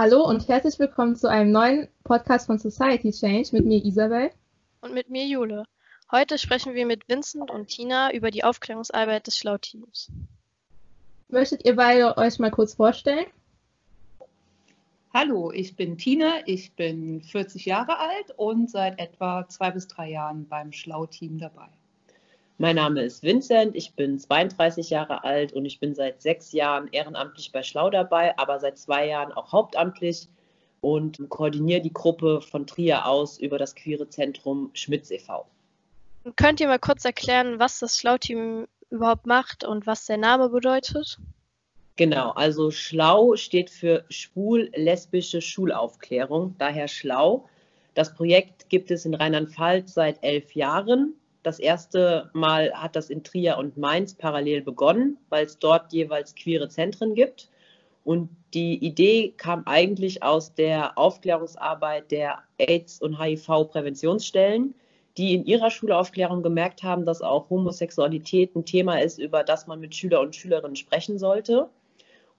Hallo und herzlich willkommen zu einem neuen Podcast von Society Change mit mir Isabel. Und mit mir Jule. Heute sprechen wir mit Vincent und Tina über die Aufklärungsarbeit des Schlau-Teams. Möchtet ihr beide euch mal kurz vorstellen? Hallo, ich bin Tina, ich bin 40 Jahre alt und seit etwa zwei bis drei Jahren beim Schlau-Team dabei. Mein Name ist Vincent, ich bin 32 Jahre alt und ich bin seit sechs Jahren ehrenamtlich bei Schlau dabei, aber seit zwei Jahren auch hauptamtlich und koordiniere die Gruppe von Trier aus über das queere Zentrum Schmitz e.V. Könnt ihr mal kurz erklären, was das Schlau-Team überhaupt macht und was der Name bedeutet? Genau, also Schlau steht für schwul-lesbische Schulaufklärung, daher Schlau. Das Projekt gibt es in Rheinland-Pfalz seit elf Jahren das erste Mal hat das in Trier und Mainz parallel begonnen, weil es dort jeweils queere Zentren gibt. Und die Idee kam eigentlich aus der Aufklärungsarbeit der AIDS- und HIV-Präventionsstellen, die in ihrer Schulaufklärung gemerkt haben, dass auch Homosexualität ein Thema ist, über das man mit Schüler und Schülerinnen sprechen sollte.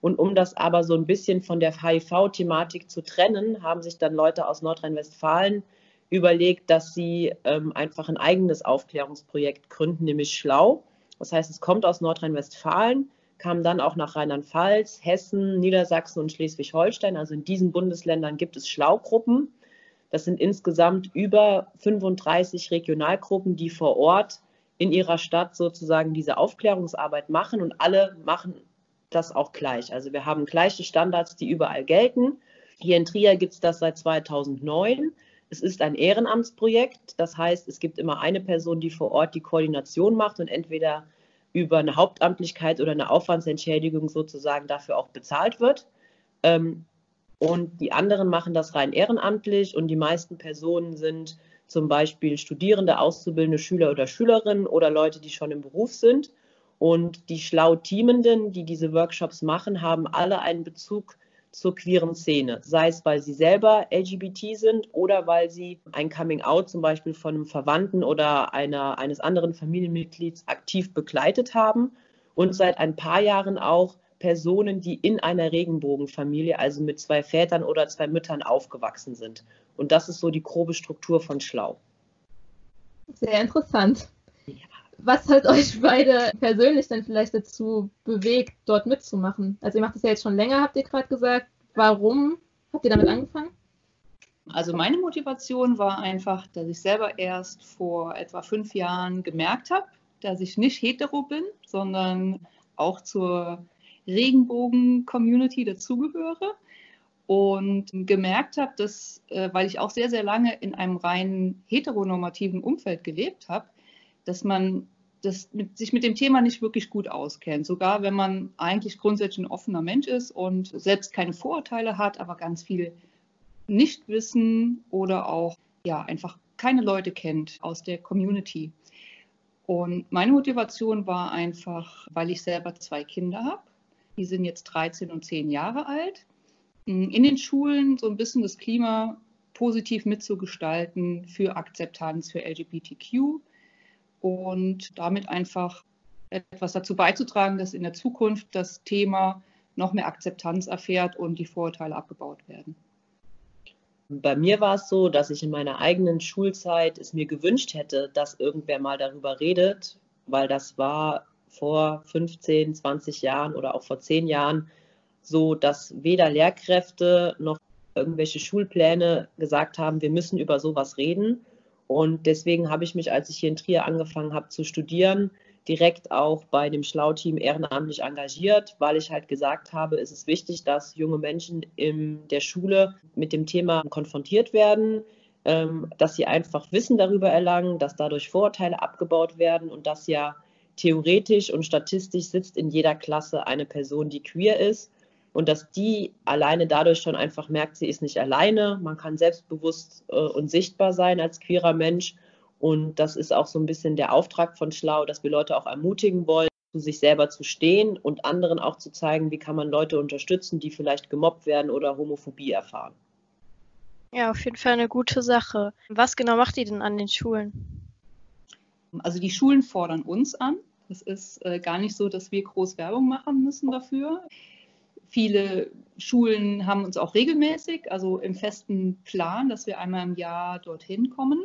Und um das aber so ein bisschen von der HIV-Thematik zu trennen, haben sich dann Leute aus Nordrhein-Westfalen überlegt, dass sie ähm, einfach ein eigenes Aufklärungsprojekt gründen, nämlich Schlau. Das heißt, es kommt aus Nordrhein-Westfalen, kam dann auch nach Rheinland-Pfalz, Hessen, Niedersachsen und Schleswig-Holstein. Also in diesen Bundesländern gibt es Schlaugruppen. Das sind insgesamt über 35 Regionalgruppen, die vor Ort in ihrer Stadt sozusagen diese Aufklärungsarbeit machen und alle machen das auch gleich. Also wir haben gleiche Standards, die überall gelten. Hier in Trier gibt es das seit 2009. Es ist ein Ehrenamtsprojekt, das heißt, es gibt immer eine Person, die vor Ort die Koordination macht und entweder über eine Hauptamtlichkeit oder eine Aufwandsentschädigung sozusagen dafür auch bezahlt wird. Ähm, und die anderen machen das rein ehrenamtlich und die meisten Personen sind zum Beispiel Studierende, Auszubildende, Schüler oder Schülerinnen oder Leute, die schon im Beruf sind. Und die schlau Teamenden, die diese Workshops machen, haben alle einen Bezug zur queeren Szene, sei es, weil sie selber LGBT sind oder weil sie ein Coming-out zum Beispiel von einem Verwandten oder einer, eines anderen Familienmitglieds aktiv begleitet haben und seit ein paar Jahren auch Personen, die in einer Regenbogenfamilie, also mit zwei Vätern oder zwei Müttern aufgewachsen sind. Und das ist so die grobe Struktur von Schlau. Sehr interessant. Was hat euch beide persönlich denn vielleicht dazu bewegt, dort mitzumachen? Also ihr macht das ja jetzt schon länger, habt ihr gerade gesagt. Warum habt ihr damit angefangen? Also meine Motivation war einfach, dass ich selber erst vor etwa fünf Jahren gemerkt habe, dass ich nicht hetero bin, sondern auch zur Regenbogen-Community dazugehöre und gemerkt habe, dass, äh, weil ich auch sehr, sehr lange in einem rein heteronormativen Umfeld gelebt habe, dass man das mit, sich mit dem Thema nicht wirklich gut auskennt. Sogar wenn man eigentlich grundsätzlich ein offener Mensch ist und selbst keine Vorurteile hat, aber ganz viel Nichtwissen oder auch ja einfach keine Leute kennt aus der Community. Und meine Motivation war einfach, weil ich selber zwei Kinder habe. Die sind jetzt 13 und 10 Jahre alt. In den Schulen so ein bisschen das Klima positiv mitzugestalten für Akzeptanz für LGBTQ und damit einfach etwas dazu beizutragen, dass in der Zukunft das Thema noch mehr Akzeptanz erfährt und die Vorurteile abgebaut werden. Bei mir war es so, dass ich in meiner eigenen Schulzeit es mir gewünscht hätte, dass irgendwer mal darüber redet, weil das war vor 15, 20 Jahren oder auch vor 10 Jahren so, dass weder Lehrkräfte noch irgendwelche Schulpläne gesagt haben, wir müssen über sowas reden. Und deswegen habe ich mich, als ich hier in Trier angefangen habe zu studieren, direkt auch bei dem Schlau-Team ehrenamtlich engagiert, weil ich halt gesagt habe, es ist wichtig, dass junge Menschen in der Schule mit dem Thema konfrontiert werden, ähm, dass sie einfach Wissen darüber erlangen, dass dadurch Vorurteile abgebaut werden und dass ja theoretisch und statistisch sitzt in jeder Klasse eine Person, die queer ist und dass die alleine dadurch schon einfach merkt, sie ist nicht alleine, man kann selbstbewusst äh, und sichtbar sein als queerer Mensch und das ist auch so ein bisschen der Auftrag von Schlau, dass wir Leute auch ermutigen wollen, zu sich selber zu stehen und anderen auch zu zeigen, wie kann man Leute unterstützen, die vielleicht gemobbt werden oder Homophobie erfahren. Ja, auf jeden Fall eine gute Sache. Was genau macht ihr denn an den Schulen? Also die Schulen fordern uns an. Es ist äh, gar nicht so, dass wir groß Werbung machen müssen dafür viele Schulen haben uns auch regelmäßig, also im festen Plan, dass wir einmal im Jahr dorthin kommen.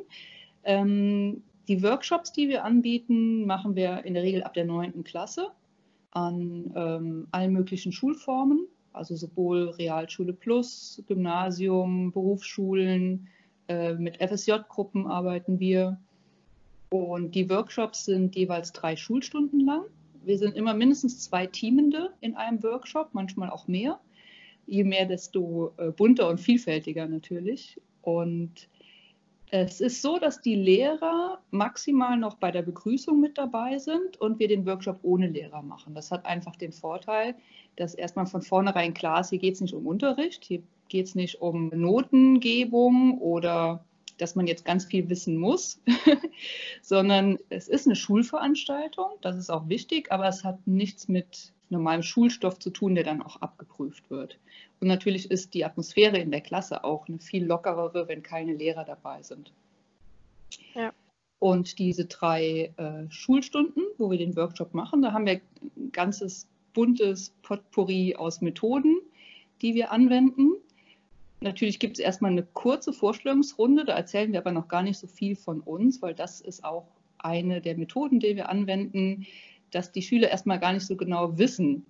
Ähm, die Workshops, die wir anbieten, machen wir in der Regel ab der 9. Klasse an ähm, allen möglichen Schulformen, also sowohl Realschule Plus, Gymnasium, Berufsschulen, äh, mit FSJ-Gruppen arbeiten wir. Und die Workshops sind jeweils drei Schulstunden lang. Wir sind immer mindestens zwei Teamende in einem Workshop, manchmal auch mehr. Je mehr, desto äh, bunter und vielfältiger natürlich. Und es ist so, dass die Lehrer maximal noch bei der Begrüßung mit dabei sind und wir den Workshop ohne Lehrer machen. Das hat einfach den Vorteil, dass erstmal von vornherein klar ist, hier geht es nicht um Unterricht, hier geht es nicht um Notengebung oder dass man jetzt ganz viel wissen muss, sondern es ist eine Schulveranstaltung, das ist auch wichtig, aber es hat nichts mit normalem Schulstoff zu tun, der dann auch abgeprüft wird. Und natürlich ist die Atmosphäre in der Klasse auch eine viel lockerere, wenn keine Lehrer dabei sind. Ja. Und diese drei äh, Schulstunden, wo wir den Workshop machen, da haben wir ein ganzes buntes Potpourri aus Methoden, die wir anwenden. Natürlich gibt es erstmal eine kurze Vorstellungsrunde, da erzählen wir aber noch gar nicht so viel von uns, weil das ist auch eine der Methoden, die wir anwenden, dass die Schüler erstmal gar nicht so genau wissen,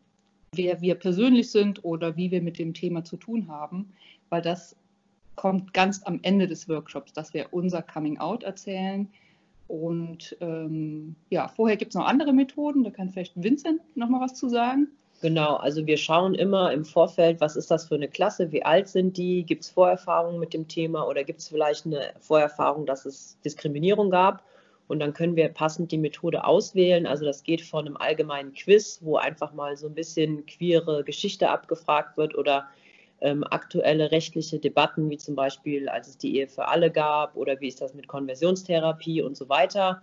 wer wir persönlich sind oder wie wir mit dem Thema zu tun haben, weil das kommt ganz am Ende des Workshops, dass wir unser Coming Out erzählen. Und ähm, ja, vorher gibt es noch andere Methoden, da kann vielleicht Vincent noch mal was zu sagen. Genau, also wir schauen immer im Vorfeld, was ist das für eine Klasse, wie alt sind die, gibt es Vorerfahrungen mit dem Thema oder gibt es vielleicht eine Vorerfahrung, dass es Diskriminierung gab und dann können wir passend die Methode auswählen. Also das geht von einem allgemeinen Quiz, wo einfach mal so ein bisschen queere Geschichte abgefragt wird oder ähm, aktuelle rechtliche Debatten, wie zum Beispiel, als es die Ehe für alle gab oder wie ist das mit Konversionstherapie und so weiter.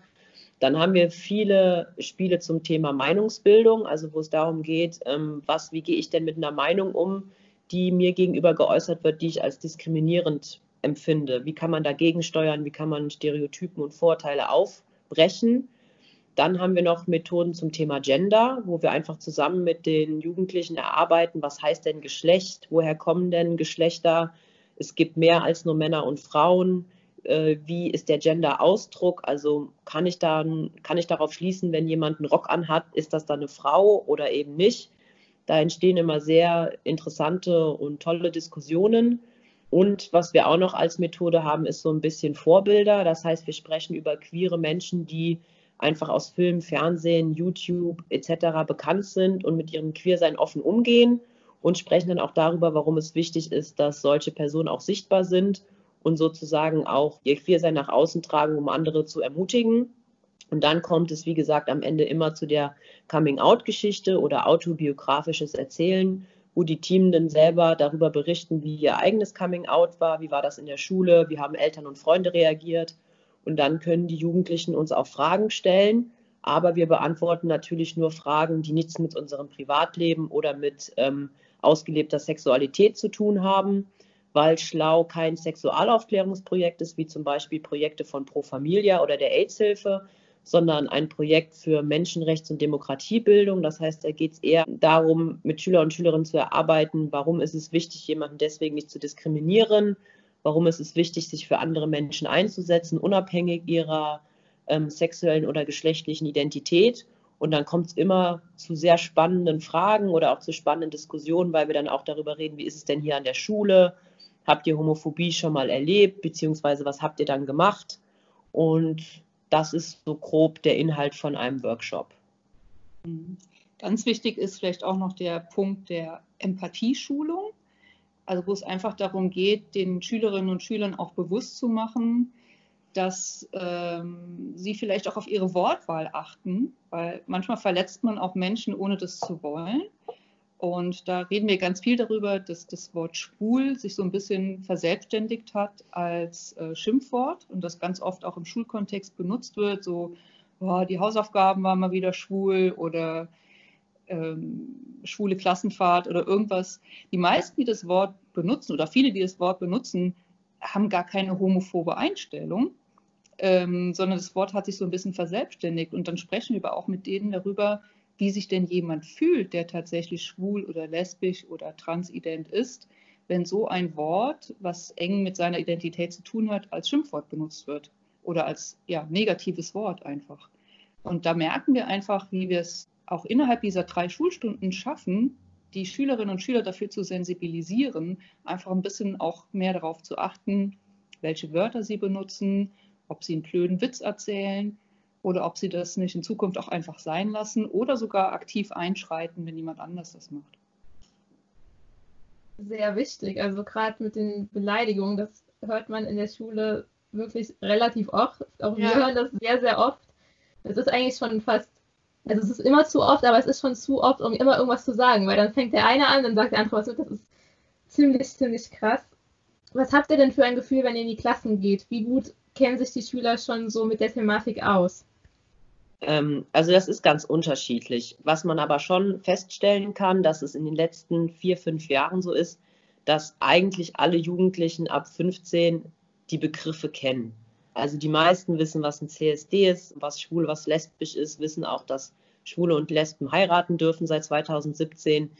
Dann haben wir viele Spiele zum Thema Meinungsbildung, also wo es darum geht, ähm, was, wie gehe ich denn mit einer Meinung um, die mir gegenüber geäußert wird, die ich als diskriminierend empfinde. Wie kann man dagegen steuern? Wie kann man Stereotypen und Vorteile aufbrechen? Dann haben wir noch Methoden zum Thema Gender, wo wir einfach zusammen mit den Jugendlichen erarbeiten, was heißt denn Geschlecht? Woher kommen denn Geschlechter? Es gibt mehr als nur Männer und Frauen. Äh, wie ist der Gender-Ausdruck? Also kann ich, dann, kann ich darauf schließen, wenn jemand einen Rock anhat, ist das dann eine Frau oder eben nicht? Da entstehen immer sehr interessante und tolle Diskussionen. Und was wir auch noch als Methode haben, ist so ein bisschen Vorbilder. Das heißt, wir sprechen über queere Menschen, die einfach aus Film, Fernsehen, YouTube etc. bekannt sind und mit ihrem Queersein offen umgehen und sprechen dann auch darüber, warum es wichtig ist, dass solche Personen auch sichtbar sind und sozusagen auch ihr Queersein nach außen tragen, um andere zu ermutigen. Und dann kommt es, wie gesagt, am Ende immer zu der Coming-out-Geschichte oder autobiografisches Erzählen wo die Teamenden selber darüber berichten, wie ihr eigenes Coming-out war, wie war das in der Schule, wie haben Eltern und Freunde reagiert. Und dann können die Jugendlichen uns auch Fragen stellen, aber wir beantworten natürlich nur Fragen, die nichts mit unserem Privatleben oder mit ähm, ausgelebter Sexualität zu tun haben, weil Schlau kein Sexualaufklärungsprojekt ist, wie zum Beispiel Projekte von Pro Familia oder der AIDS-Hilfe, sondern ein Projekt für Menschenrechts- und Demokratiebildung. Das heißt, da geht es eher darum, mit Schüler und Schülerinnen zu erarbeiten, warum ist es wichtig, jemanden deswegen nicht zu diskriminieren, warum ist es wichtig, sich für andere Menschen einzusetzen, unabhängig ihrer ähm, sexuellen oder geschlechtlichen Identität. Und dann kommt es immer zu sehr spannenden Fragen oder auch zu spannenden Diskussionen, weil wir dann auch darüber reden, wie ist es denn hier an der Schule? Habt ihr Homophobie schon mal erlebt? Beziehungsweise was habt ihr dann gemacht? Und das ist so grob der Inhalt von einem Workshop. Mhm. Ganz wichtig ist vielleicht auch noch der Punkt der Empathieschulung, also wo es einfach darum geht, den Schülerinnen und Schülern auch bewusst zu machen, dass ähm, sie vielleicht auch auf ihre Wortwahl achten, weil manchmal verletzt man auch Menschen, ohne das zu wollen. Und da reden wir ganz viel darüber, dass das Wort schwul sich so ein bisschen verselbstständigt hat als äh, Schimpfwort und das ganz oft auch im Schulkontext benutzt wird. So, oh, die Hausaufgaben waren mal wieder schwul oder ähm, schwule Klassenfahrt oder irgendwas. Die meisten, die das Wort benutzen oder viele, die das Wort benutzen, haben gar keine homophobe Einstellung, ähm, sondern das Wort hat sich so ein bisschen verselbstständigt. Und dann sprechen wir aber auch mit denen darüber, wie sich denn jemand fühlt, der tatsächlich schwul oder lesbisch oder transident ist, wenn so ein Wort, was eng mit seiner Identität zu tun hat, als Schimpfwort benutzt wird oder als ja, negatives Wort einfach. Und da merken wir einfach, wie wir es auch innerhalb dieser drei Schulstunden schaffen, die Schülerinnen und Schüler dafür zu sensibilisieren, einfach ein bisschen auch mehr darauf zu achten, welche Wörter sie benutzen, ob sie einen blöden Witz erzählen oder ob sie das nicht in Zukunft auch einfach sein lassen oder sogar aktiv einschreiten, wenn jemand anders das macht. Sehr wichtig. Also gerade mit den Beleidigungen, das hört man in der Schule wirklich relativ oft. Auch wir hören das sehr, sehr oft. Es ist eigentlich schon fast, also es ist immer zu oft, aber es ist schon zu oft, um immer irgendwas zu sagen, weil dann fängt der eine an, dann sagt der andere was mit. Das ist ziemlich, ziemlich krass. Was habt ihr denn für ein Gefühl, wenn ihr in die Klassen geht? Wie gut kennen sich die Schüler schon so mit der Thematik aus? Ähm, also das ist ganz unterschiedlich. Was man aber schon feststellen kann, dass es in den letzten vier, fünf Jahren so ist, dass eigentlich alle Jugendlichen ab 15 die Begriffe kennen. Also die meisten wissen, was ein CSD ist, was schwul, was lesbisch ist, wissen auch, dass Schwule und Lesben heiraten dürfen seit 2017.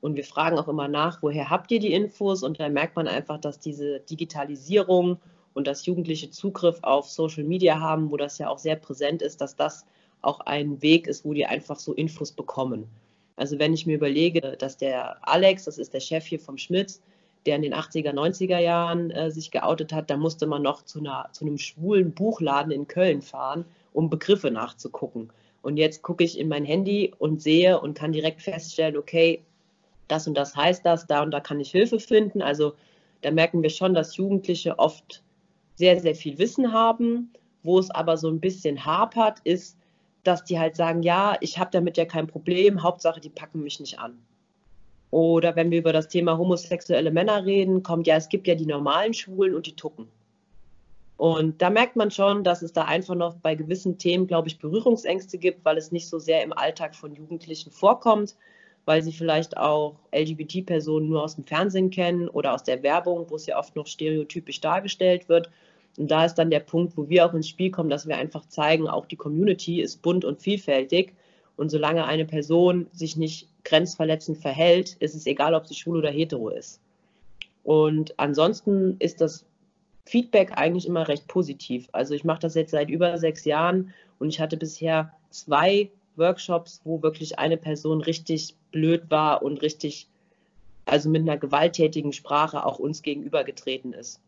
Und wir fragen auch immer nach, woher habt ihr die Infos? Und da merkt man einfach, dass diese Digitalisierung und dass Jugendliche Zugriff auf Social Media haben, wo das ja auch sehr präsent ist, dass das auch ein Weg ist, wo die einfach so Infos bekommen. Also wenn ich mir überlege, dass der Alex, das ist der Chef hier vom Schmitz, der in den 80er, 90er Jahren äh, sich geoutet hat, da musste man noch zu, einer, zu einem schwulen Buchladen in Köln fahren, um Begriffe nachzugucken. Und jetzt gucke ich in mein Handy und sehe und kann direkt feststellen, okay, das und das heißt das, da und da kann ich Hilfe finden. Also da merken wir schon, dass Jugendliche oft sehr, sehr viel Wissen haben. Wo es aber so ein bisschen hapert, ist, dass die halt sagen, ja, ich habe damit ja kein Problem, Hauptsache, die packen mich nicht an. Oder wenn wir über das Thema homosexuelle Männer reden, kommt ja, es gibt ja die normalen Schwulen und die Tucken. Und da merkt man schon, dass es da einfach noch bei gewissen Themen, glaube ich, Berührungsängste gibt, weil es nicht so sehr im Alltag von Jugendlichen vorkommt, weil sie vielleicht auch LGBT-Personen nur aus dem Fernsehen kennen oder aus der Werbung, wo es ja oft noch stereotypisch dargestellt wird. Und da ist dann der Punkt, wo wir auch ins Spiel kommen, dass wir einfach zeigen, auch die Community ist bunt und vielfältig. Und solange eine Person sich nicht grenzverletzend verhält, ist es egal, ob sie schwul oder hetero ist. Und ansonsten ist das Feedback eigentlich immer recht positiv. Also ich mache das jetzt seit über sechs Jahren und ich hatte bisher zwei Workshops, wo wirklich eine Person richtig blöd war und richtig, also mit einer gewalttätigen Sprache auch uns gegenübergetreten ist.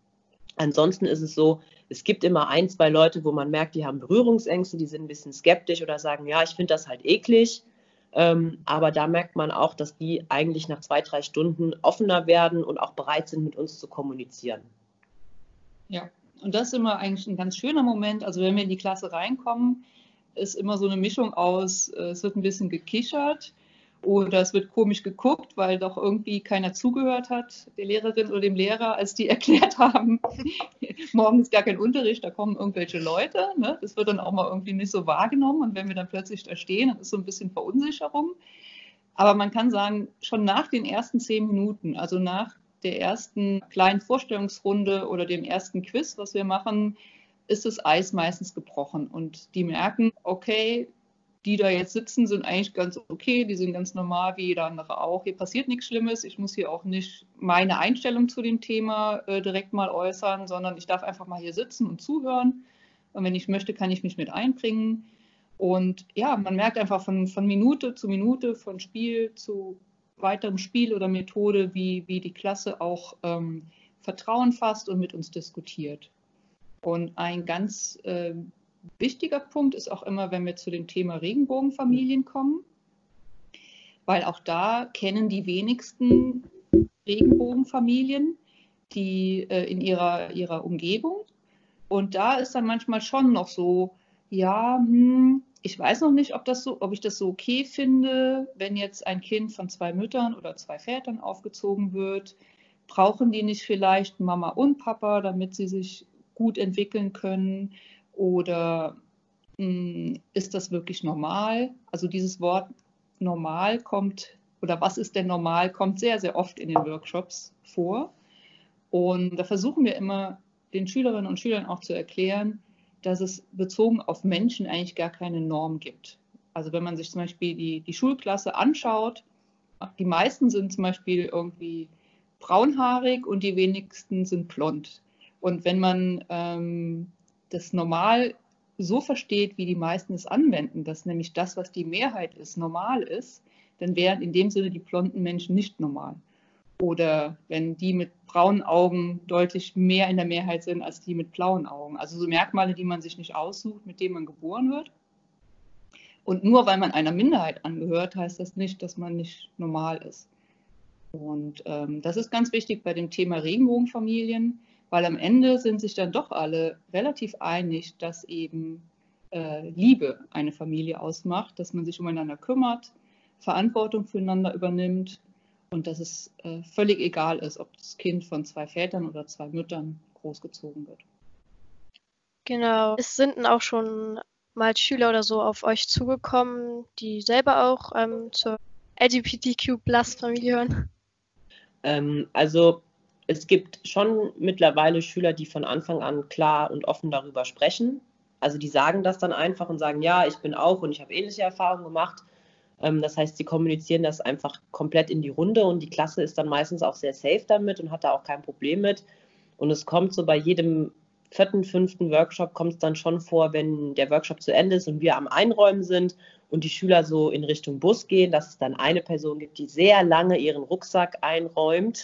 Ansonsten ist es so, es gibt immer ein, zwei Leute, wo man merkt, die haben Berührungsängste, die sind ein bisschen skeptisch oder sagen, ja, ich finde das halt eklig. Ähm, aber da merkt man auch, dass die eigentlich nach zwei, drei Stunden offener werden und auch bereit sind, mit uns zu kommunizieren. Ja, und das ist immer eigentlich ein ganz schöner Moment. Also wenn wir in die Klasse reinkommen, ist immer so eine Mischung aus, äh, es wird ein bisschen gekichert, oder es wird komisch geguckt, weil doch irgendwie keiner zugehört hat, der Lehrerin oder dem Lehrer, als die erklärt haben, morgen ist gar kein Unterricht, da kommen irgendwelche Leute. Ne? Das wird dann auch mal irgendwie nicht so wahrgenommen. Und wenn wir dann plötzlich da stehen, dann ist so ein bisschen Verunsicherung. Aber man kann sagen, schon nach den ersten zehn Minuten, also nach der ersten kleinen Vorstellungsrunde oder dem ersten Quiz, was wir machen, ist das Eis meistens gebrochen. Und die merken, okay, die da jetzt sitzen, sind eigentlich ganz okay, die sind ganz normal wie jeder andere auch. Hier passiert nichts Schlimmes. Ich muss hier auch nicht meine Einstellung zu dem Thema äh, direkt mal äußern, sondern ich darf einfach mal hier sitzen und zuhören. Und wenn ich möchte, kann ich mich mit einbringen. Und ja, man merkt einfach von, von Minute zu Minute, von Spiel zu weiterem Spiel oder Methode, wie, wie die Klasse auch ähm, Vertrauen fasst und mit uns diskutiert. Und ein ganz äh, wichtiger Punkt ist auch immer, wenn wir zu dem Thema Regenbogenfamilien kommen, weil auch da kennen die wenigsten Regenbogenfamilien, die äh, in ihrer, ihrer Umgebung. Und da ist dann manchmal schon noch so, ja, hm, ich weiß noch nicht, ob, das so, ob ich das so okay finde, wenn jetzt ein Kind von zwei Müttern oder zwei Vätern aufgezogen wird. Brauchen die nicht vielleicht Mama und Papa, damit sie sich gut entwickeln können? Oder mh, hm, ist das wirklich normal? Also dieses Wort normal kommt, oder was ist denn normal, kommt sehr, sehr oft in den Workshops vor. Und da versuchen wir immer den Schülerinnen und Schülern auch zu erklären, dass es bezogen auf Menschen eigentlich gar keine Norm gibt. Also wenn man sich zum Beispiel die, die Schulklasse anschaut, die meisten sind zum Beispiel irgendwie braunhaarig und die wenigsten sind blond. Und wenn man ähm, das normal so versteht, wie die meisten es anwenden, dass nämlich das, was die Mehrheit ist, normal ist, dann wären in dem Sinne die blonden Menschen nicht normal. Oder wenn die mit braunen Augen deutlich mehr in der Mehrheit sind als die mit blauen Augen. Also so Merkmale, die man sich nicht aussucht, mit denen man geboren wird. Und nur weil man einer Minderheit angehört, heißt das nicht, dass man nicht normal ist. Und ähm, das ist ganz wichtig bei dem Thema Regenbogenfamilien, weil am Ende sind sich dann doch alle relativ einig, dass eben äh, Liebe eine Familie ausmacht, dass man sich umeinander kümmert, Verantwortung füreinander übernimmt und dass es äh, völlig egal ist, ob das Kind von zwei Vätern oder zwei Müttern großgezogen wird. Genau. Es sind auch schon mal Schüler oder so auf euch zugekommen, die selber auch ähm, zur LGBTQ-Plus-Familie hören? Ähm, also es gibt schon mittlerweile Schüler, die von Anfang an klar und offen darüber sprechen. Also die sagen das dann einfach und sagen, ja, ich bin auch und ich habe ähnliche Erfahrungen gemacht. Ähm, das heißt, sie kommunizieren das einfach komplett in die Runde und die Klasse ist dann meistens auch sehr safe damit und hat da auch kein Problem mit. Und es kommt so bei jedem vierten, fünften Workshop kommt es dann schon vor, wenn der Workshop zu Ende ist und wir am Einräumen sind und die Schüler so in Richtung Bus gehen, dass es dann eine Person gibt, die sehr lange ihren Rucksack einräumt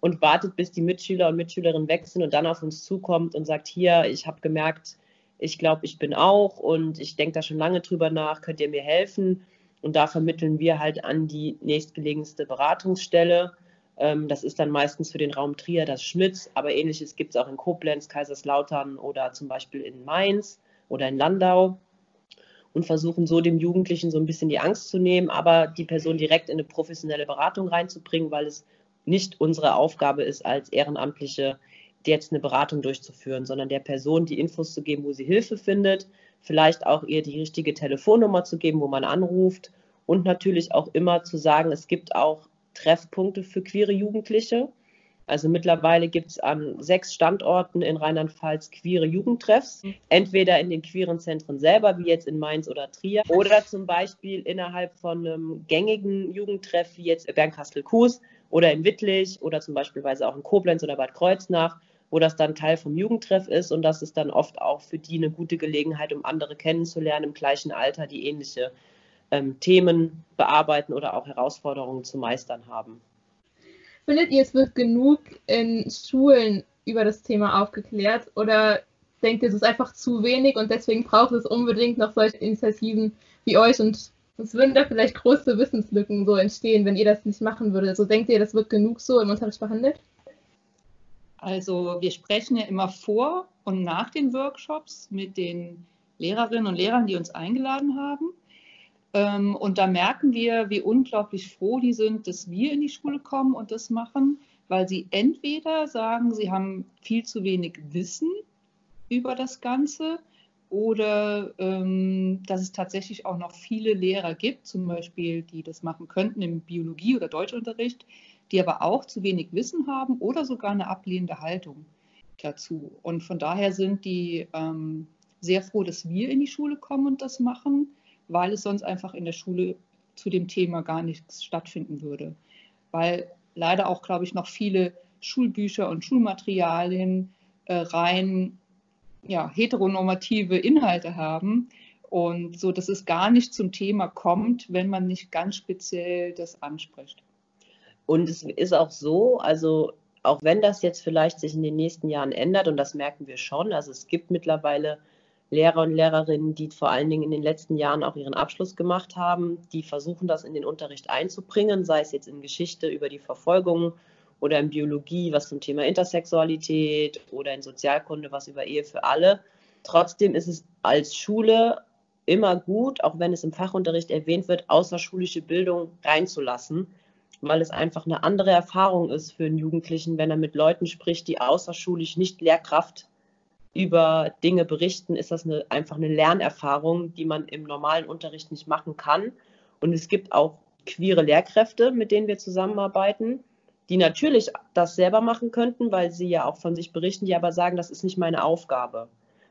und wartet, bis die Mitschüler und Mitschülerinnen weg sind und dann auf uns zukommt und sagt, hier, ich habe gemerkt, ich glaube, ich bin auch und ich denke da schon lange drüber nach, könnt ihr mir helfen? Und da vermitteln wir halt an die nächstgelegenste Beratungsstelle ähm, das ist dann meistens für den Raum Trier das Schmitz, aber ähnliches gibt es auch in Koblenz, Kaiserslautern oder zum Beispiel in Mainz oder in Landau und versuchen so dem Jugendlichen so ein bisschen die Angst zu nehmen, aber die Person direkt in eine professionelle Beratung reinzubringen, weil es nicht unsere Aufgabe ist, als Ehrenamtliche jetzt eine Beratung durchzuführen, sondern der Person die Infos zu geben, wo sie Hilfe findet, vielleicht auch ihr die richtige Telefonnummer zu geben, wo man anruft und natürlich auch immer zu sagen, es gibt auch Treffpunkte für queere Jugendliche. Also mittlerweile gibt es an sechs Standorten in Rheinland-Pfalz queere Jugendtreffs, mhm. entweder in den queeren Zentren selber, wie jetzt in Mainz oder Trier, oder zum Beispiel innerhalb von einem gängigen Jugendtreff, wie jetzt Bernkastel-Kues oder in Wittlich oder zum Beispiel auch in Koblenz oder Bad Kreuznach, wo das dann Teil vom Jugendtreff ist und das ist dann oft auch für die eine gute Gelegenheit, um andere kennenzulernen im gleichen Alter, die ähnliche ähm, Themen bearbeiten oder auch Herausforderungen zu meistern haben. Findet ihr, es wird genug in Schulen über das Thema aufgeklärt oder denkt ihr, es ist einfach zu wenig und deswegen braucht es unbedingt noch solche Initiativen wie euch und es würden da vielleicht große Wissenslücken so entstehen, wenn ihr das nicht machen würdet. Also denkt ihr, das wird genug so im Unterricht behandelt? Also wir sprechen ja immer vor und nach den Workshops mit den Lehrerinnen und Lehrern, die uns eingeladen haben. Ähm, und da merken wir, wie unglaublich froh die sind, dass wir in die Schule kommen und das machen, weil sie entweder sagen, sie haben viel zu wenig Wissen über das Ganze oder ähm, dass es tatsächlich auch noch viele Lehrer gibt, zum Beispiel, die das machen könnten im Biologie- oder Deutschunterricht, die aber auch zu wenig Wissen haben oder sogar eine ablehnende Haltung dazu. Und von daher sind die ähm, sehr froh, dass wir in die Schule kommen und das machen weil es sonst einfach in der Schule zu dem Thema gar nichts stattfinden würde. Weil leider auch, glaube ich, noch viele Schulbücher und Schulmaterialien äh, rein ja, heteronormative Inhalte haben und so, dass es gar nicht zum Thema kommt, wenn man nicht ganz speziell das anspricht. Und es ist auch so, also auch wenn das jetzt vielleicht sich in den nächsten Jahren ändert, und das merken wir schon, also es gibt mittlerweile Lehrer und Lehrerinnen, die vor allen Dingen in den letzten Jahren auch ihren Abschluss gemacht haben, die versuchen, das in den Unterricht einzubringen, sei es jetzt in Geschichte über die Verfolgung oder in Biologie, was zum Thema Intersexualität oder in Sozialkunde, was über Ehe für alle. Trotzdem ist es als Schule immer gut, auch wenn es im Fachunterricht erwähnt wird, außerschulische Bildung reinzulassen, weil es einfach eine andere Erfahrung ist für einen Jugendlichen, wenn er mit Leuten spricht, die außerschulisch nicht Lehrkraft über Dinge berichten, ist das eine, einfach eine Lernerfahrung, die man im normalen Unterricht nicht machen kann. Und es gibt auch queere Lehrkräfte, mit denen wir zusammenarbeiten, die natürlich das selber machen könnten, weil sie ja auch von sich berichten, die aber sagen, das ist nicht meine Aufgabe.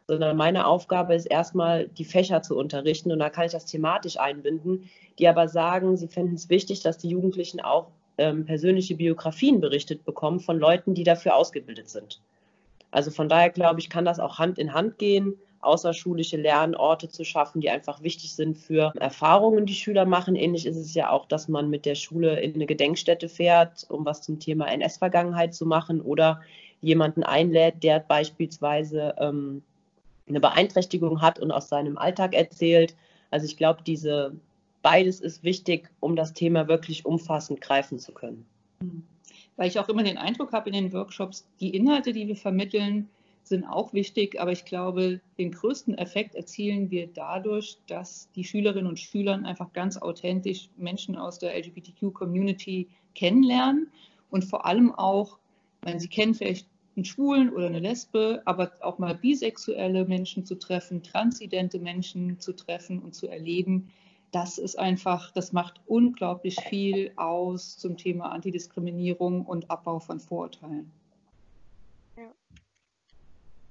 sondern meine Aufgabe ist erstmal, die Fächer zu unterrichten und da kann ich das thematisch einbinden, die aber sagen, sie fänden es wichtig, dass die Jugendlichen auch ähm, persönliche Biografien berichtet bekommen von Leuten, die dafür ausgebildet sind. Also von daher glaube ich, kann das auch Hand in Hand gehen, außerschulische Lernorte zu schaffen, die einfach wichtig sind für Erfahrungen, die Schüler machen. Ähnlich ist es ja auch, dass man mit der Schule in eine Gedenkstätte fährt, um was zum Thema NS-Vergangenheit zu machen oder jemanden einlädt, der beispielsweise ähm, eine Beeinträchtigung hat und aus seinem Alltag erzählt. Also ich glaube, diese beides ist wichtig, um das Thema wirklich umfassend greifen zu können. Hm. Weil ich auch immer den Eindruck habe in den Workshops, die Inhalte, die wir vermitteln, sind auch wichtig, aber ich glaube, den größten Effekt erzielen wir dadurch, dass die Schülerinnen und Schüler einfach ganz authentisch Menschen aus der LGBTQ-Community kennenlernen und vor allem auch, wenn sie kennen vielleicht einen Schwulen oder eine Lesbe, aber auch mal bisexuelle Menschen zu treffen, transidente Menschen zu treffen und zu erleben, das ist einfach, das macht unglaublich viel aus zum Thema Antidiskriminierung und Abbau von Vorurteilen.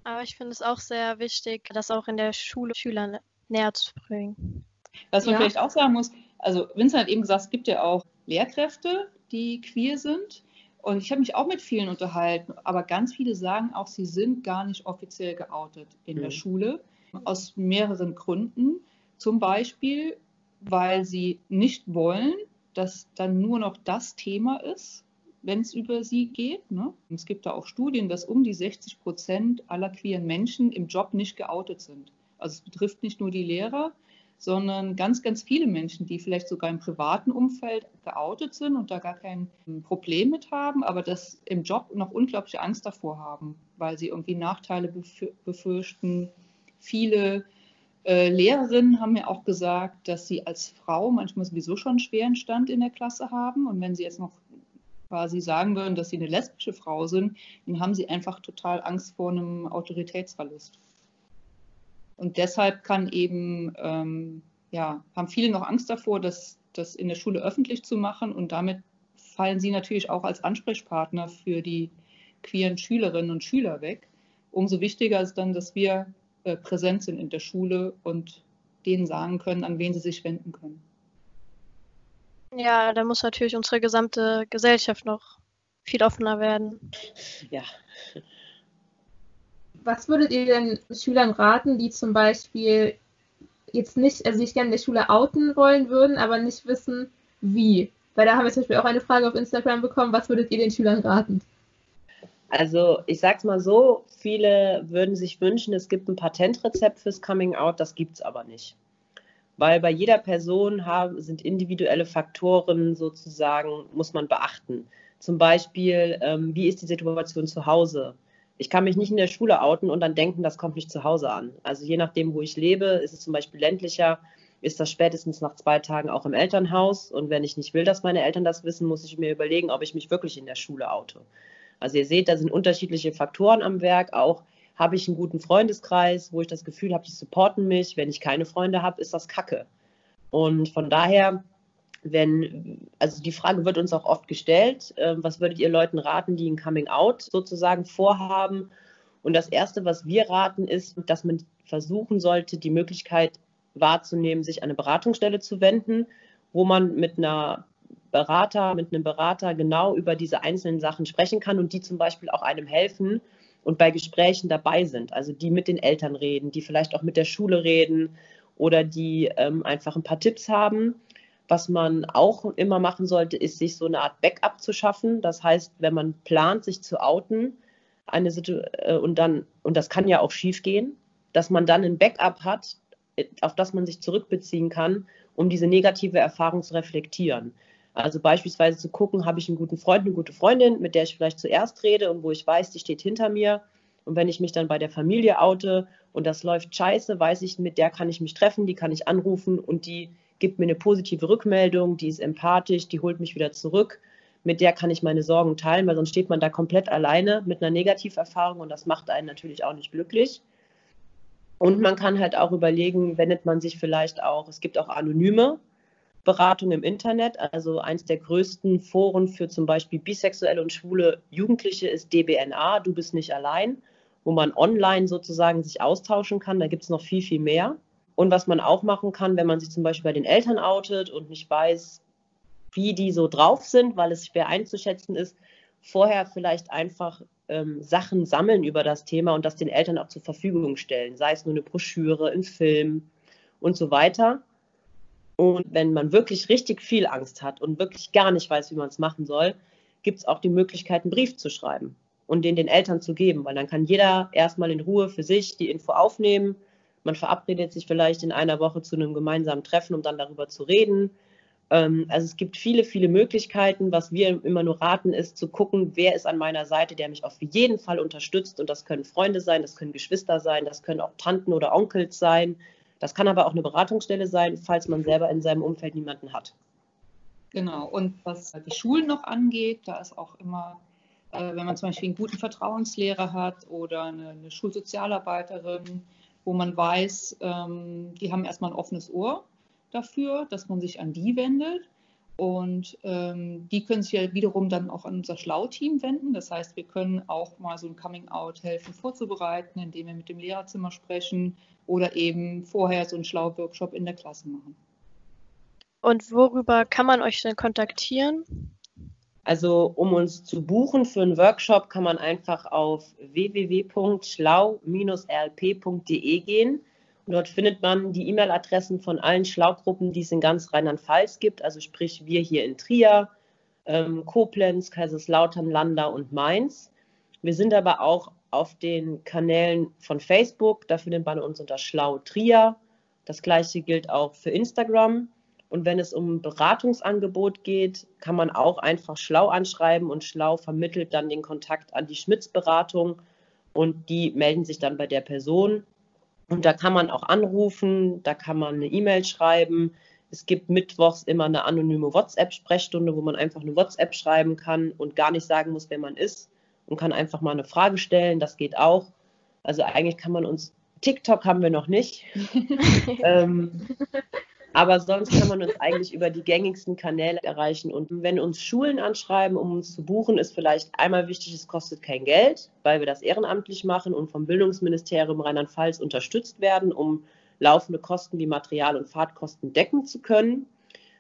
Aber ich finde es auch sehr wichtig, das auch in der Schule Schülern näher zu bringen. Was man ja. vielleicht auch sagen muss, also Vincent hat eben gesagt, es gibt ja auch Lehrkräfte, die queer sind. Und ich habe mich auch mit vielen unterhalten, aber ganz viele sagen auch, sie sind gar nicht offiziell geoutet in mhm. der Schule, aus mehreren Gründen. Zum Beispiel, weil sie nicht wollen, dass dann nur noch das Thema ist, wenn es über sie geht. Ne? Es gibt da auch Studien, dass um die 60 Prozent aller queeren Menschen im Job nicht geoutet sind. Also es betrifft nicht nur die Lehrer, sondern ganz, ganz viele Menschen, die vielleicht sogar im privaten Umfeld geoutet sind und da gar kein Problem mit haben, aber das im Job noch unglaubliche Angst davor haben, weil sie irgendwie Nachteile befürchten. Viele äh, Lehrerinnen haben mir auch gesagt, dass sie als Frau manchmal sowieso schon einen schweren Stand in der Klasse haben und wenn sie jetzt noch quasi sagen würden, dass sie eine lesbische Frau sind, dann haben sie einfach total Angst vor einem Autoritätsverlust. Und deshalb kann eben, ähm, ja, haben viele noch Angst davor, das, das in der Schule öffentlich zu machen. Und damit fallen sie natürlich auch als Ansprechpartner für die queeren Schülerinnen und Schüler weg. Umso wichtiger ist dann, dass wir äh, präsent sind in der Schule und denen sagen können, an wen sie sich wenden können. Ja, da muss natürlich unsere gesamte Gesellschaft noch viel offener werden. Ja, was würdet ihr denn Schülern raten, die zum Beispiel jetzt nicht, also sich gerne in der Schule outen wollen würden, aber nicht wissen, wie? Weil da haben wir zum Beispiel auch eine Frage auf Instagram bekommen, was würdet ihr den Schülern raten? Also ich sag's mal so, viele würden sich wünschen, es gibt ein Patentrezept fürs Coming Out, das gibt's aber nicht. Weil bei jeder Person haben, sind individuelle Faktoren sozusagen, muss man beachten. Zum Beispiel, ähm, wie ist die Situation zu Hause? ich kann mich nicht in der Schule outen und dann denken, das kommt nicht zu Hause an. Also je nachdem, wo ich lebe, ist es zum Beispiel ländlicher, ist das spätestens nach zwei Tagen auch im Elternhaus. Und wenn ich nicht will, dass meine Eltern das wissen, muss ich mir überlegen, ob ich mich wirklich in der Schule oute. Also ihr seht, da sind unterschiedliche Faktoren am Werk. Auch habe ich einen guten Freundeskreis, wo ich das Gefühl habe, die supporten mich. Wenn ich keine Freunde habe, ist das Kacke. Und von daher wenn, also die Frage wird uns auch oft gestellt, äh, was würdet ihr Leuten raten, die ein Coming Out sozusagen vorhaben? Und das Erste, was wir raten, ist, dass man versuchen sollte, die Möglichkeit wahrzunehmen, sich an eine Beratungsstelle zu wenden, wo man mit einer Berater, mit einem Berater genau über diese einzelnen Sachen sprechen kann und die zum Beispiel auch einem helfen und bei Gesprächen dabei sind. Also die mit den Eltern reden, die vielleicht auch mit der Schule reden oder die ähm, einfach ein paar Tipps haben was man auch immer machen sollte, ist, sich so eine Art Backup zu schaffen. Das heißt, wenn man plant, sich zu outen, eine äh, und dann, und das kann ja auch schief gehen, dass man dann ein Backup hat, auf das man sich zurückbeziehen kann, um diese negative Erfahrung zu reflektieren. Also beispielsweise zu gucken, habe ich einen guten Freund, eine gute Freundin, mit der ich vielleicht zuerst rede und wo ich weiß, die steht hinter mir. Und wenn ich mich dann bei der Familie oute und das läuft scheiße, weiß ich, mit der kann ich mich treffen, die kann ich anrufen und die gibt mir eine positive Rückmeldung, die ist empathisch, die holt mich wieder zurück. Mit der kann ich meine Sorgen teilen, weil sonst steht man da komplett alleine mit einer Negativerfahrung und das macht einen natürlich auch nicht glücklich. Und man kann halt auch überlegen, wendet man sich vielleicht auch, es gibt auch anonyme Beratung im Internet. Also eins der größten Foren für zum Beispiel bisexuelle und schwule Jugendliche ist DBNA, du bist nicht allein, wo man online sozusagen sich austauschen kann. Da gibt es noch viel, viel mehr. Und was man auch machen kann, wenn man sich zum Beispiel bei den Eltern outet und nicht weiß, wie die so drauf sind, weil es schwer einzuschätzen ist, vorher vielleicht einfach ähm, Sachen sammeln über das Thema und das den Eltern auch zur Verfügung stellen, sei es nur eine Broschüre, ein Film und so weiter. Und wenn man wirklich richtig viel Angst hat und wirklich gar nicht weiß, wie man es machen soll, gibt es auch die Möglichkeit, einen Brief zu schreiben und den den Eltern zu geben, weil dann kann jeder erstmal in Ruhe für sich die Info aufnehmen. Man verabredet sich vielleicht in einer Woche zu einem gemeinsamen Treffen, um dann darüber zu reden. Ähm, also es gibt viele, viele Möglichkeiten. Was wir immer nur raten, ist zu gucken, wer ist an meiner Seite, der mich auf jeden Fall unterstützt. Und das können Freunde sein, das können Geschwister sein, das können auch Tanten oder Onkels sein. Das kann aber auch eine Beratungsstelle sein, falls man selber in seinem Umfeld niemanden hat. Genau. Und was die Schulen noch angeht, da ist auch immer, äh, wenn man zum Beispiel einen guten Vertrauenslehrer hat oder eine, eine Schulsozialarbeiterin, wo man weiß, ähm, die haben erstmal ein offenes Ohr dafür, dass man sich an die wendet. Und ähm, die können sich ja wiederum dann auch an unser Schlau-Team wenden. Das heißt, wir können auch mal so ein Coming-out helfen vorzubereiten, indem wir mit dem Lehrerzimmer sprechen oder eben vorher so einen Schlau-Workshop in der Klasse machen. Und worüber kann man euch denn kontaktieren? Also um uns zu buchen für einen Workshop, kann man einfach auf www.schlau-lp.de gehen. Dort findet man die E-Mail-Adressen von allen Schlaugruppen, die es in ganz Rheinland-Pfalz gibt. Also sprich wir hier in Trier, ähm, Koblenz, Kaiserslautern, Landau und Mainz. Wir sind aber auch auf den Kanälen von Facebook. Da findet man uns unter Schlau Trier. Das gleiche gilt auch für Instagram. Und wenn es um Beratungsangebot geht, kann man auch einfach Schlau anschreiben und Schlau vermittelt dann den Kontakt an die Schmitz-Beratung und die melden sich dann bei der Person. Und da kann man auch anrufen, da kann man eine E-Mail schreiben. Es gibt mittwochs immer eine anonyme WhatsApp-Sprechstunde, wo man einfach eine WhatsApp schreiben kann und gar nicht sagen muss, wer man ist und kann einfach mal eine Frage stellen. Das geht auch. Also eigentlich kann man uns, TikTok haben wir noch nicht. ähm, aber sonst kann man uns eigentlich über die gängigsten Kanäle erreichen. Und wenn uns Schulen anschreiben, um uns zu buchen, ist vielleicht einmal wichtig, es kostet kein Geld, weil wir das ehrenamtlich machen und vom Bildungsministerium Rheinland-Pfalz unterstützt werden, um laufende Kosten wie Material- und Fahrtkosten decken zu können.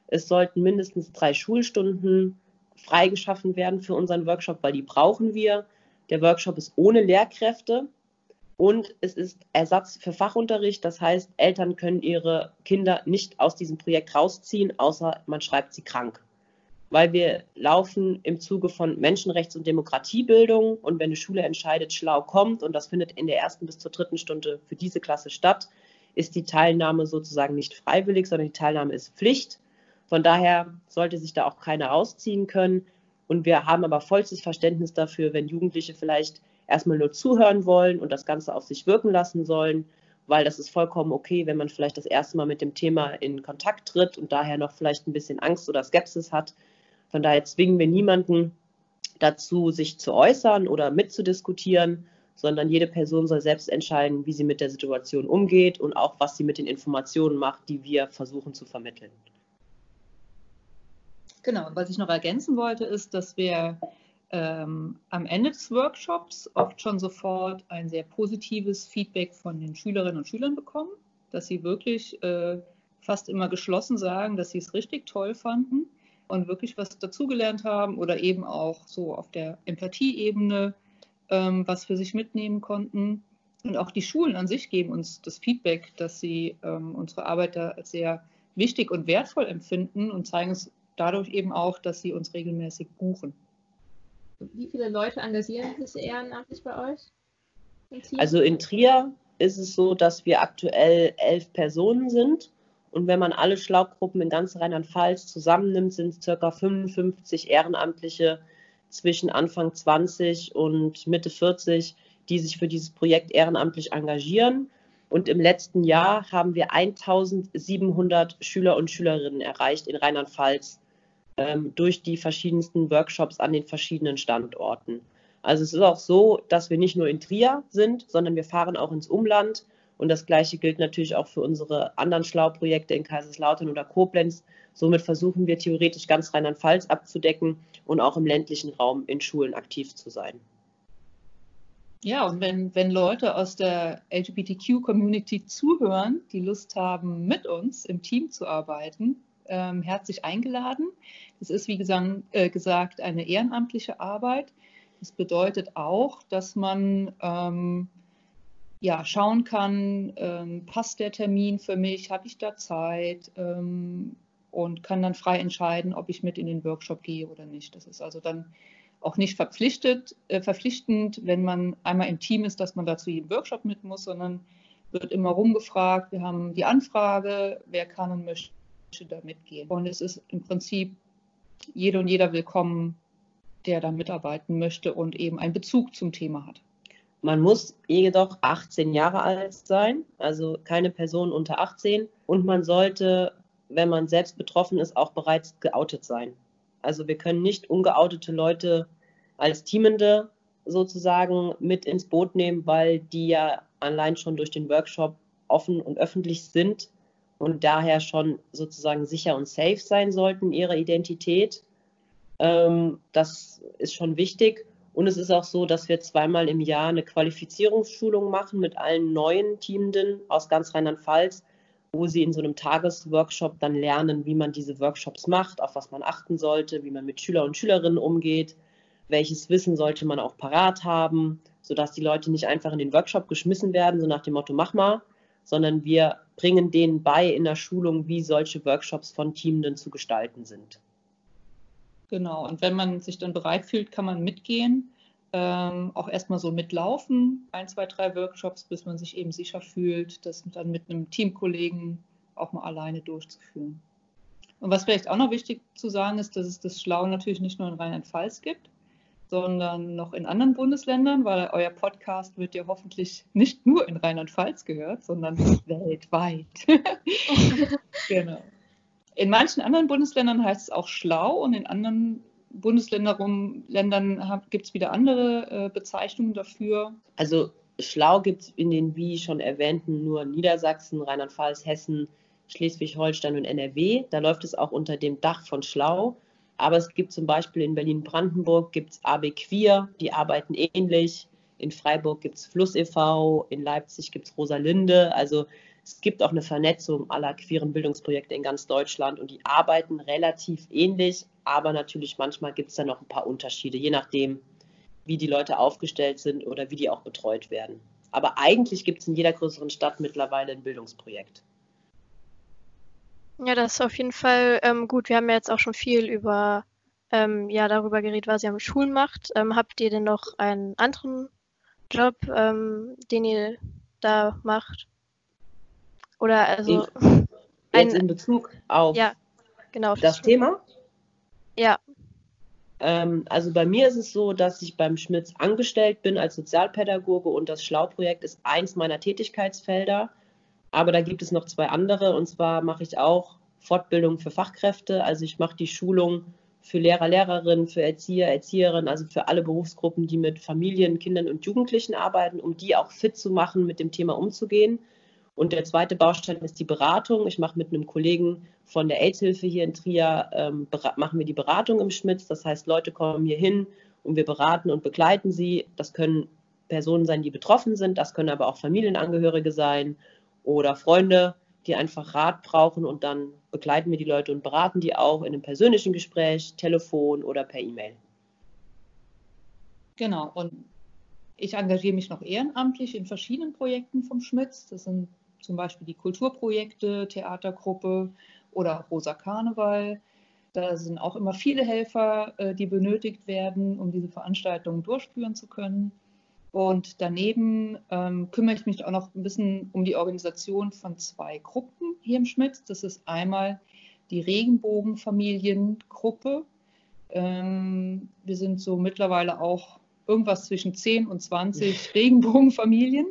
Es sollten mindestens drei Schulstunden freigeschaffen werden für unseren Workshop, weil die brauchen wir. Der Workshop ist ohne Lehrkräfte. Und es ist Ersatz für Fachunterricht. Das heißt, Eltern können ihre Kinder nicht aus diesem Projekt rausziehen, außer man schreibt sie krank. Weil wir laufen im Zuge von Menschenrechts- und Demokratiebildung. Und wenn eine Schule entscheidet, schlau kommt, und das findet in der ersten bis zur dritten Stunde für diese Klasse statt, ist die Teilnahme sozusagen nicht freiwillig, sondern die Teilnahme ist Pflicht. Von daher sollte sich da auch keiner rausziehen können. Und wir haben aber vollstes Verständnis dafür, wenn Jugendliche vielleicht erstmal nur zuhören wollen und das Ganze auf sich wirken lassen sollen, weil das ist vollkommen okay, wenn man vielleicht das erste Mal mit dem Thema in Kontakt tritt und daher noch vielleicht ein bisschen Angst oder Skepsis hat. Von daher zwingen wir niemanden dazu, sich zu äußern oder mitzudiskutieren, sondern jede Person soll selbst entscheiden, wie sie mit der Situation umgeht und auch, was sie mit den Informationen macht, die wir versuchen zu vermitteln. Genau, was ich noch ergänzen wollte, ist, dass wir ähm, am Ende des Workshops oft schon sofort ein sehr positives Feedback von den Schülerinnen und Schülern bekommen, dass sie wirklich äh, fast immer geschlossen sagen, dass sie es richtig toll fanden und wirklich was dazugelernt haben oder eben auch so auf der Empathieebene ähm, was für sich mitnehmen konnten. Und auch die Schulen an sich geben uns das Feedback, dass sie ähm, unsere Arbeit da als sehr wichtig und wertvoll empfinden und zeigen es dadurch eben auch, dass sie uns regelmäßig buchen. Wie viele Leute engagieren sich ehrenamtlich bei euch? Also in Trier ist es so, dass wir aktuell elf Personen sind. Und wenn man alle Schlaugruppen in ganz Rheinland-Pfalz zusammennimmt, sind es ca. 55 Ehrenamtliche zwischen Anfang 20 und Mitte 40, die sich für dieses Projekt ehrenamtlich engagieren. Und im letzten Jahr haben wir 1700 Schüler und Schülerinnen erreicht in Rheinland-Pfalz durch die verschiedensten Workshops an den verschiedenen Standorten. Also es ist auch so, dass wir nicht nur in Trier sind, sondern wir fahren auch ins Umland. Und das Gleiche gilt natürlich auch für unsere anderen Schlauprojekte in Kaiserslautern oder Koblenz. Somit versuchen wir theoretisch ganz Rheinland-Pfalz abzudecken und auch im ländlichen Raum in Schulen aktiv zu sein. Ja, und wenn, wenn Leute aus der LGBTQ-Community zuhören, die Lust haben, mit uns im Team zu arbeiten, ähm, herzlich eingeladen. Das ist, wie gesagt, äh, gesagt, eine ehrenamtliche Arbeit. Das bedeutet auch, dass man ähm, ja, schauen kann, ähm, passt der Termin für mich, habe ich da Zeit ähm, und kann dann frei entscheiden, ob ich mit in den Workshop gehe oder nicht. Das ist also dann auch nicht verpflichtet, äh, verpflichtend, wenn man einmal im Team ist, dass man dazu jeden Workshop mit muss, sondern wird immer rumgefragt. Wir haben die Anfrage, wer kann und möchte da mitgehen. Und es ist im Prinzip jede und jeder willkommen, der da mitarbeiten möchte und eben einen Bezug zum Thema hat. Man muss jedoch 18 Jahre alt sein, also keine Person unter 18. Und man sollte, wenn man selbst betroffen ist, auch bereits geoutet sein. Also wir können nicht ungeoutete Leute als Teamende sozusagen mit ins Boot nehmen, weil die ja allein schon durch den Workshop offen und öffentlich sind und daher schon sozusagen sicher und safe sein sollten, ihre Identität. Ähm, das ist schon wichtig. Und es ist auch so, dass wir zweimal im Jahr eine Qualifizierungsschulung machen mit allen neuen Teamenden aus ganz Rheinland-Pfalz, wo sie in so einem Tagesworkshop dann lernen, wie man diese Workshops macht, auf was man achten sollte, wie man mit Schüler und Schülerinnen umgeht, welches Wissen sollte man auch parat haben, sodass die Leute nicht einfach in den Workshop geschmissen werden, so nach dem Motto, mach mal, sondern wir bringen denen bei in der Schulung, wie solche Workshops von Teamenden zu gestalten sind. Genau, und wenn man sich dann bereit fühlt, kann man mitgehen, ähm, auch erstmal so mitlaufen, ein, zwei, drei Workshops, bis man sich eben sicher fühlt, das dann mit einem Teamkollegen auch mal alleine durchzuführen. Und was vielleicht auch noch wichtig zu sagen ist, dass es das Schlau natürlich nicht nur in Rheinland-Pfalz gibt, sondern noch in anderen Bundesländern, weil euer Podcast wird ja hoffentlich nicht nur in Rheinland-Pfalz gehört, sondern weltweit. genau. In manchen anderen Bundesländern heißt es auch schlau und in anderen Bundesländern gibt es wieder andere äh, Bezeichnungen dafür. Also schlau gibt es in den, wie schon erwähnten, nur Niedersachsen, Rheinland-Pfalz, Hessen, Schleswig-Holstein und NRW. Da läuft es auch unter dem Dach von schlau. Aber es gibt zum Beispiel in Berlin-Brandenburg gibt AB Queer, die arbeiten ähnlich. In Freiburg gibt es Fluss e.V., in Leipzig gibt es Rosalinde. Also es gibt auch eine Vernetzung aller queeren Bildungsprojekte in ganz Deutschland und die arbeiten relativ ähnlich, aber natürlich manchmal gibt es da noch ein paar Unterschiede, je nachdem, wie die Leute aufgestellt sind oder wie die auch betreut werden. Aber eigentlich gibt es in jeder größeren Stadt mittlerweile ein Bildungsprojekt. Ja, das ist auf jeden Fall ähm, gut. Wir haben ja jetzt auch schon viel über ähm, ja darüber geredet, was ihr am Schulen macht. Ähm, habt ihr denn noch einen anderen Job, ähm, den ihr da macht? Oder also in, ein, in Bezug auf ja, genau, das Thema? Ja. Ähm, also bei mir ist es so, dass ich beim Schmitz angestellt bin als Sozialpädagoge und das Schlau-Projekt ist eins meiner Tätigkeitsfelder. Aber da gibt es noch zwei andere. Und zwar mache ich auch Fortbildung für Fachkräfte. Also ich mache die Schulung für Lehrer, Lehrerinnen, für Erzieher, Erzieherinnen, also für alle Berufsgruppen, die mit Familien, Kindern und Jugendlichen arbeiten, um die auch fit zu machen, mit dem Thema umzugehen. Und der zweite Baustein ist die Beratung. Ich mache mit einem Kollegen von der AIDS-Hilfe hier in Trier, ähm, machen wir die Beratung im Schmitz. Das heißt, Leute kommen hier hin und wir beraten und begleiten sie. Das können Personen sein, die betroffen sind, das können aber auch Familienangehörige sein oder Freunde, die einfach Rat brauchen und dann begleiten wir die Leute und beraten die auch in einem persönlichen Gespräch, Telefon oder per E-Mail. Genau, und ich engagiere mich noch ehrenamtlich in verschiedenen Projekten vom Schmitz. Das sind zum Beispiel die Kulturprojekte, Theatergruppe oder Rosa Karneval. Da sind auch immer viele Helfer, äh, die benötigt werden, um diese Veranstaltungen durchführen zu können. Und daneben ähm, kümmere ich mich auch noch ein bisschen um die Organisation von zwei Gruppen hier im Schmitz. Das ist einmal die Regenbogenfamiliengruppe. Ähm, wir sind so mittlerweile auch irgendwas zwischen 10 und 20 Regenbogenfamilien.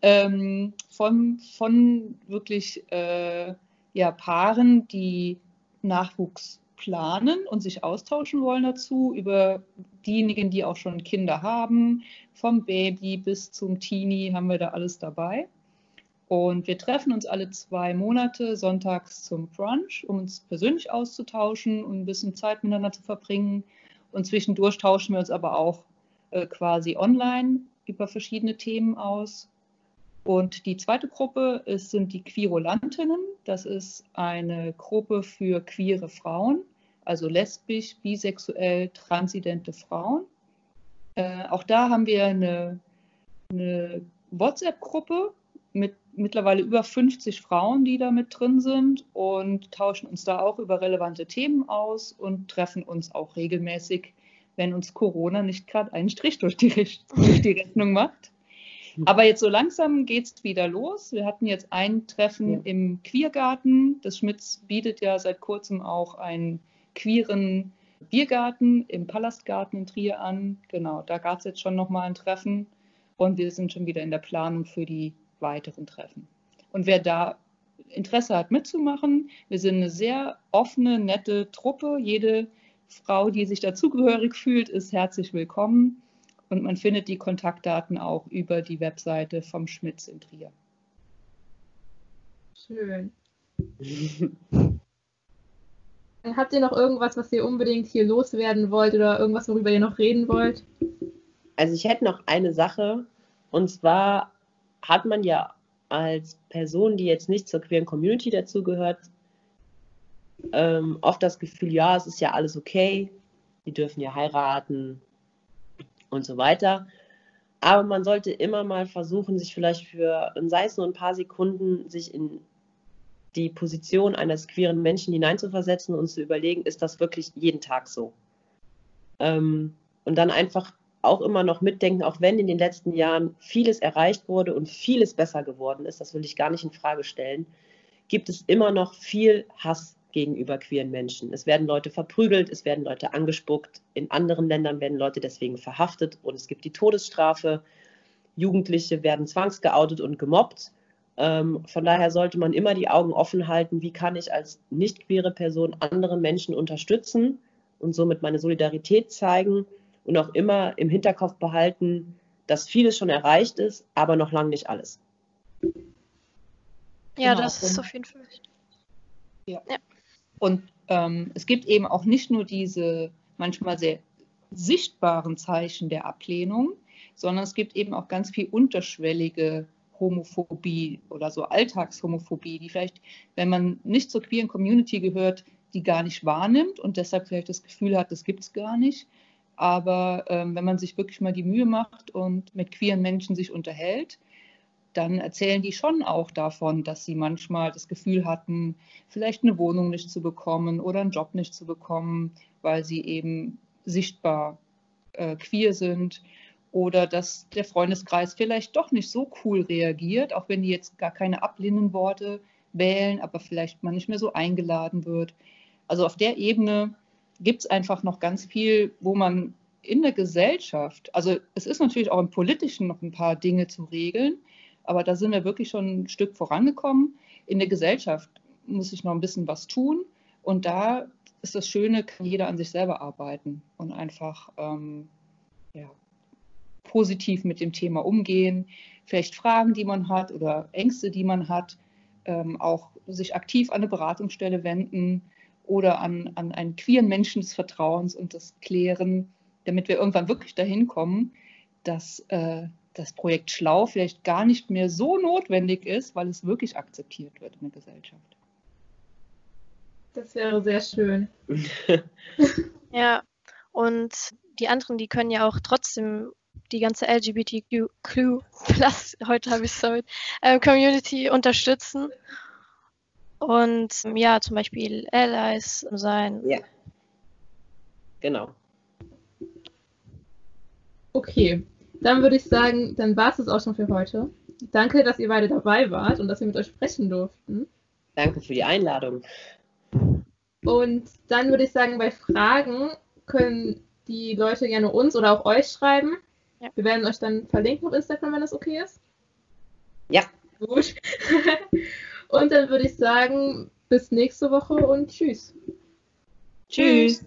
Ähm, von, von wirklich äh, ja, Paaren, die Nachwuchs planen und sich austauschen wollen dazu, über diejenigen, die auch schon Kinder haben, vom Baby bis zum Teenie haben wir da alles dabei. Und wir treffen uns alle zwei Monate sonntags zum Brunch, um uns persönlich auszutauschen und ein bisschen Zeit miteinander zu verbringen. Und zwischendurch tauschen wir uns aber auch äh, quasi online über verschiedene Themen aus. Und die zweite Gruppe ist, sind die Querulantinnen. Das ist eine Gruppe für queere Frauen, also lesbisch, bisexuell, transidente Frauen. Äh, auch da haben wir eine, eine WhatsApp-Gruppe mit mittlerweile über 50 Frauen, die da mit drin sind und tauschen uns da auch über relevante Themen aus und treffen uns auch regelmäßig, wenn uns Corona nicht gerade einen Strich durch die, durch die Rechnung macht. Aber jetzt so langsam geht es wieder los. Wir hatten jetzt ein Treffen ja. im Queergarten. Das Schmitz bietet ja seit kurzem auch einen queeren Biergarten im Palastgarten in Trier an. Genau, da gab es jetzt schon nochmal ein Treffen und wir sind schon wieder in der Planung für die weiteren Treffen. Und wer da Interesse hat mitzumachen, wir sind eine sehr offene, nette Truppe. Jede Frau, die sich dazugehörig fühlt, ist herzlich willkommen. Und man findet die Kontaktdaten auch über die Webseite vom Schmitz in Trier. Schön. Habt ihr noch irgendwas, was ihr unbedingt hier loswerden wollt oder irgendwas, worüber ihr noch reden wollt? Also ich hätte noch eine Sache. Und zwar hat man ja als Person, die jetzt nicht zur queeren Community dazugehört, ähm, oft das Gefühl, ja, es ist ja alles okay, die dürfen ja heiraten, und so weiter. Aber man sollte immer mal versuchen, sich vielleicht für, sei es nur ein paar Sekunden, sich in die Position eines queeren Menschen hineinzuversetzen und zu überlegen, ist das wirklich jeden Tag so? Ähm, und dann einfach auch immer noch mitdenken, auch wenn in den letzten Jahren vieles erreicht wurde und vieles besser geworden ist, das will ich gar nicht in Frage stellen, gibt es immer noch viel Hass gegenüber queeren Menschen. Es werden Leute verprügelt, es werden Leute angespuckt, in anderen Ländern werden Leute deswegen verhaftet und es gibt die Todesstrafe. Jugendliche werden zwangsgeoutet und gemobbt. Ähm, von daher sollte man immer die Augen offen halten, wie kann ich als nicht queere Person andere Menschen unterstützen und somit meine Solidarität zeigen und auch immer im Hinterkopf behalten, dass vieles schon erreicht ist, aber noch lange nicht alles. Ja, genau. das ist auf jeden Fall. Ja. ja. Und ähm, es gibt eben auch nicht nur diese manchmal sehr sichtbaren Zeichen der Ablehnung, sondern es gibt eben auch ganz viel unterschwellige Homophobie oder so Alltagshomophobie, die vielleicht, wenn man nicht zur queeren Community gehört, die gar nicht wahrnimmt und deshalb vielleicht das Gefühl hat, das gibt es gar nicht. Aber ähm, wenn man sich wirklich mal die Mühe macht und mit queeren Menschen sich unterhält, dann erzählen die schon auch davon, dass sie manchmal das Gefühl hatten, vielleicht eine Wohnung nicht zu bekommen oder einen Job nicht zu bekommen, weil sie eben sichtbar äh, queer sind oder dass der Freundeskreis vielleicht doch nicht so cool reagiert, auch wenn die jetzt gar keine ablehnenden Worte wählen, aber vielleicht man nicht mehr so eingeladen wird. Also auf der Ebene gibt es einfach noch ganz viel, wo man in der Gesellschaft, also es ist natürlich auch im Politischen noch ein paar Dinge zu regeln, aber da sind wir wirklich schon ein Stück vorangekommen. In der Gesellschaft muss ich noch ein bisschen was tun. Und da ist das Schöne, kann jeder an sich selber arbeiten und einfach ähm, ja, positiv mit dem Thema umgehen. Vielleicht Fragen, die man hat oder Ängste, die man hat, ähm, auch sich aktiv an eine Beratungsstelle wenden oder an, an einen queeren Menschen des Vertrauens und das klären, damit wir irgendwann wirklich dahin kommen, dass äh, das Projekt Schlau vielleicht gar nicht mehr so notwendig ist, weil es wirklich akzeptiert wird in der Gesellschaft. Das wäre sehr schön. ja, und die anderen, die können ja auch trotzdem die ganze LGBTQ plus, heute habe ich es damit, äh, Community unterstützen. Und ja, zum Beispiel Allies sein. Ja. Genau. Okay, dann würde ich sagen, dann war es das auch schon für heute. Danke, dass ihr beide dabei wart und dass wir mit euch sprechen durften. Danke für die Einladung. Und dann würde ich sagen, bei Fragen können die Leute gerne uns oder auch euch schreiben. Ja. Wir werden euch dann verlinken auf Instagram, wenn das okay ist. Ja. Gut. und dann würde ich sagen, bis nächste Woche und tschüss. Tschüss.